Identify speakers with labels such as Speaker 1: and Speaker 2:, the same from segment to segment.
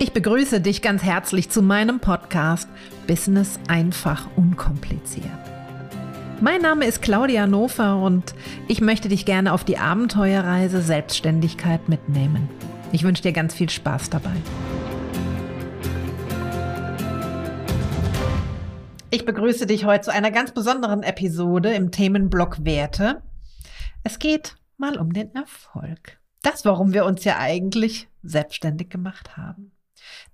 Speaker 1: Ich begrüße dich ganz herzlich zu meinem Podcast Business einfach unkompliziert. Mein Name ist Claudia Nofer und ich möchte dich gerne auf die Abenteuerreise Selbstständigkeit mitnehmen. Ich wünsche dir ganz viel Spaß dabei. Ich begrüße dich heute zu einer ganz besonderen Episode im Themenblock Werte. Es geht mal um den Erfolg. Das, warum wir uns ja eigentlich selbstständig gemacht haben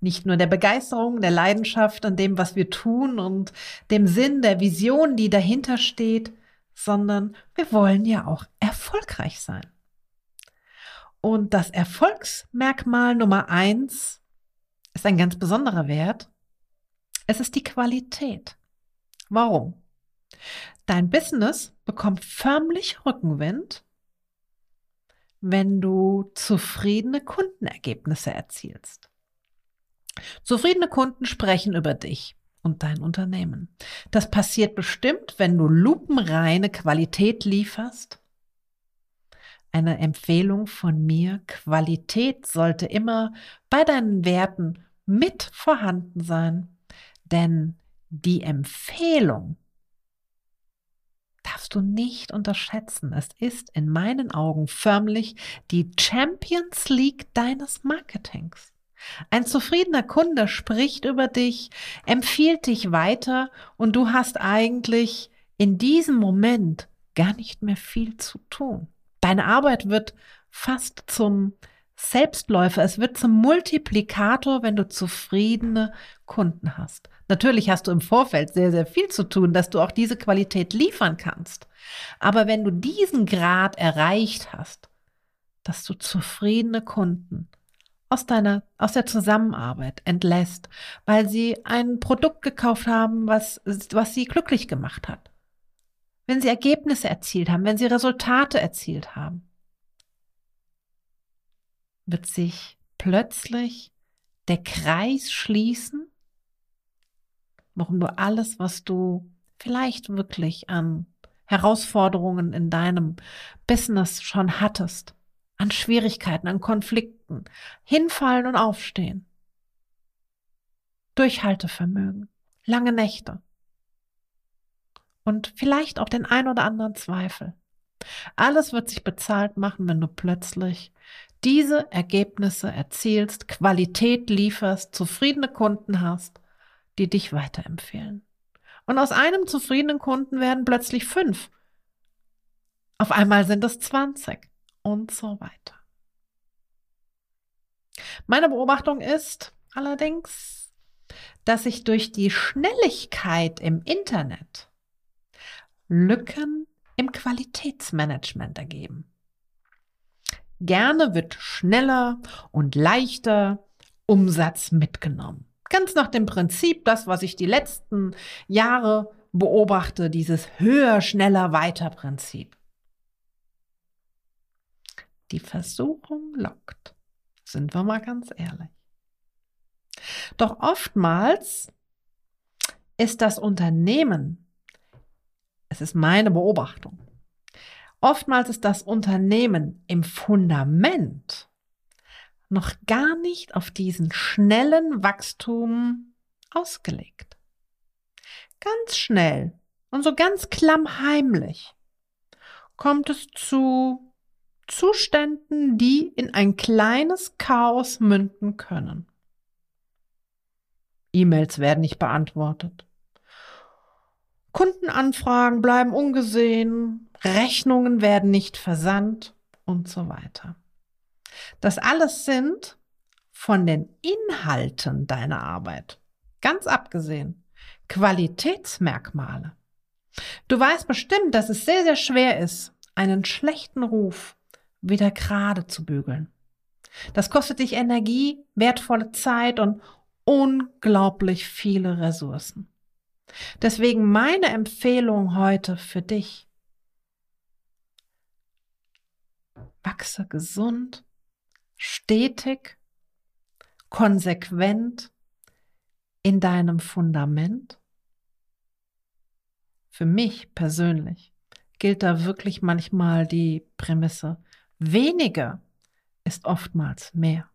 Speaker 1: nicht nur der Begeisterung, der Leidenschaft an dem, was wir tun und dem Sinn, der Vision, die dahinter steht, sondern wir wollen ja auch erfolgreich sein. Und das Erfolgsmerkmal Nummer eins ist ein ganz besonderer Wert. Es ist die Qualität. Warum? Dein Business bekommt förmlich Rückenwind, wenn du zufriedene Kundenergebnisse erzielst. Zufriedene Kunden sprechen über dich und dein Unternehmen. Das passiert bestimmt, wenn du lupenreine Qualität lieferst. Eine Empfehlung von mir, Qualität sollte immer bei deinen Werten mit vorhanden sein, denn die Empfehlung darfst du nicht unterschätzen. Es ist in meinen Augen förmlich die Champions League deines Marketings. Ein zufriedener Kunde spricht über dich, empfiehlt dich weiter und du hast eigentlich in diesem Moment gar nicht mehr viel zu tun. Deine Arbeit wird fast zum Selbstläufer, es wird zum Multiplikator, wenn du zufriedene Kunden hast. Natürlich hast du im Vorfeld sehr, sehr viel zu tun, dass du auch diese Qualität liefern kannst. Aber wenn du diesen Grad erreicht hast, dass du zufriedene Kunden aus deiner, aus der Zusammenarbeit entlässt, weil sie ein Produkt gekauft haben, was, was sie glücklich gemacht hat. Wenn sie Ergebnisse erzielt haben, wenn sie Resultate erzielt haben, wird sich plötzlich der Kreis schließen, warum du alles, was du vielleicht wirklich an Herausforderungen in deinem Business schon hattest, an Schwierigkeiten, an Konflikten, hinfallen und aufstehen. Durchhaltevermögen, lange Nächte und vielleicht auch den ein oder anderen Zweifel. Alles wird sich bezahlt machen, wenn du plötzlich diese Ergebnisse erzielst, Qualität lieferst, zufriedene Kunden hast, die dich weiterempfehlen. Und aus einem zufriedenen Kunden werden plötzlich fünf. Auf einmal sind es zwanzig und so weiter. Meine Beobachtung ist allerdings, dass sich durch die Schnelligkeit im Internet Lücken im Qualitätsmanagement ergeben. Gerne wird schneller und leichter Umsatz mitgenommen. Ganz nach dem Prinzip, das, was ich die letzten Jahre beobachte, dieses höher, schneller, weiter Prinzip. Die Versuchung lockt. Sind wir mal ganz ehrlich. Doch oftmals ist das Unternehmen, es ist meine Beobachtung, oftmals ist das Unternehmen im Fundament noch gar nicht auf diesen schnellen Wachstum ausgelegt. Ganz schnell und so ganz klammheimlich kommt es zu Zuständen, die in ein kleines Chaos münden können. E-Mails werden nicht beantwortet. Kundenanfragen bleiben ungesehen, Rechnungen werden nicht versandt und so weiter. Das alles sind von den Inhalten deiner Arbeit, ganz abgesehen, Qualitätsmerkmale. Du weißt bestimmt, dass es sehr, sehr schwer ist, einen schlechten Ruf wieder gerade zu bügeln. Das kostet dich Energie, wertvolle Zeit und unglaublich viele Ressourcen. Deswegen meine Empfehlung heute für dich. Wachse gesund, stetig, konsequent in deinem Fundament. Für mich persönlich gilt da wirklich manchmal die Prämisse, Weniger ist oftmals mehr.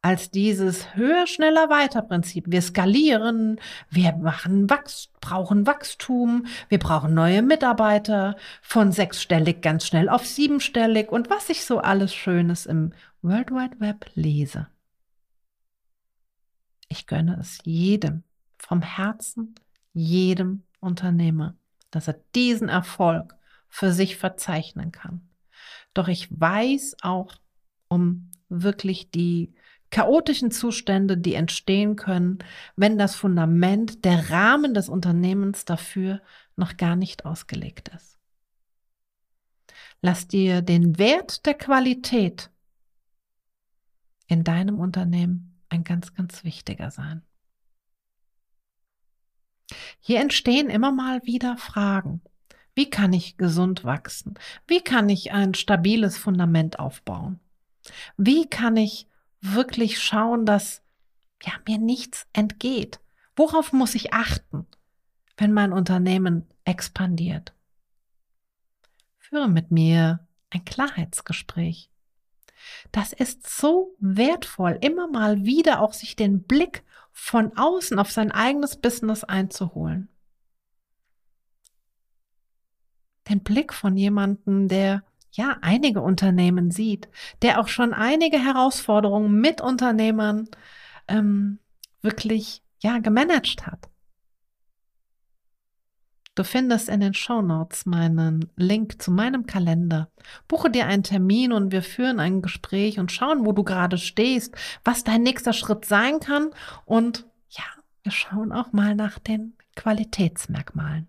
Speaker 1: als dieses höher, schneller, weiter Prinzip. Wir skalieren, wir machen Wachs brauchen Wachstum, wir brauchen neue Mitarbeiter, von sechsstellig ganz schnell auf siebenstellig und was ich so alles Schönes im World Wide Web lese. Ich gönne es jedem, vom Herzen, jedem Unternehmer, dass er diesen Erfolg für sich verzeichnen kann. Doch ich weiß auch um wirklich die chaotischen Zustände, die entstehen können, wenn das Fundament, der Rahmen des Unternehmens dafür noch gar nicht ausgelegt ist. Lass dir den Wert der Qualität in deinem Unternehmen ein ganz, ganz wichtiger sein. Hier entstehen immer mal wieder Fragen. Wie kann ich gesund wachsen? Wie kann ich ein stabiles Fundament aufbauen? Wie kann ich wirklich schauen, dass ja, mir nichts entgeht? Worauf muss ich achten, wenn mein Unternehmen expandiert? Führe mit mir ein Klarheitsgespräch. Das ist so wertvoll, immer mal wieder auch sich den Blick von außen auf sein eigenes Business einzuholen. Den Blick von jemandem, der ja einige Unternehmen sieht, der auch schon einige Herausforderungen mit Unternehmern ähm, wirklich ja gemanagt hat. Du findest in den Show Notes meinen Link zu meinem Kalender. Buche dir einen Termin und wir führen ein Gespräch und schauen, wo du gerade stehst, was dein nächster Schritt sein kann und ja, wir schauen auch mal nach den Qualitätsmerkmalen.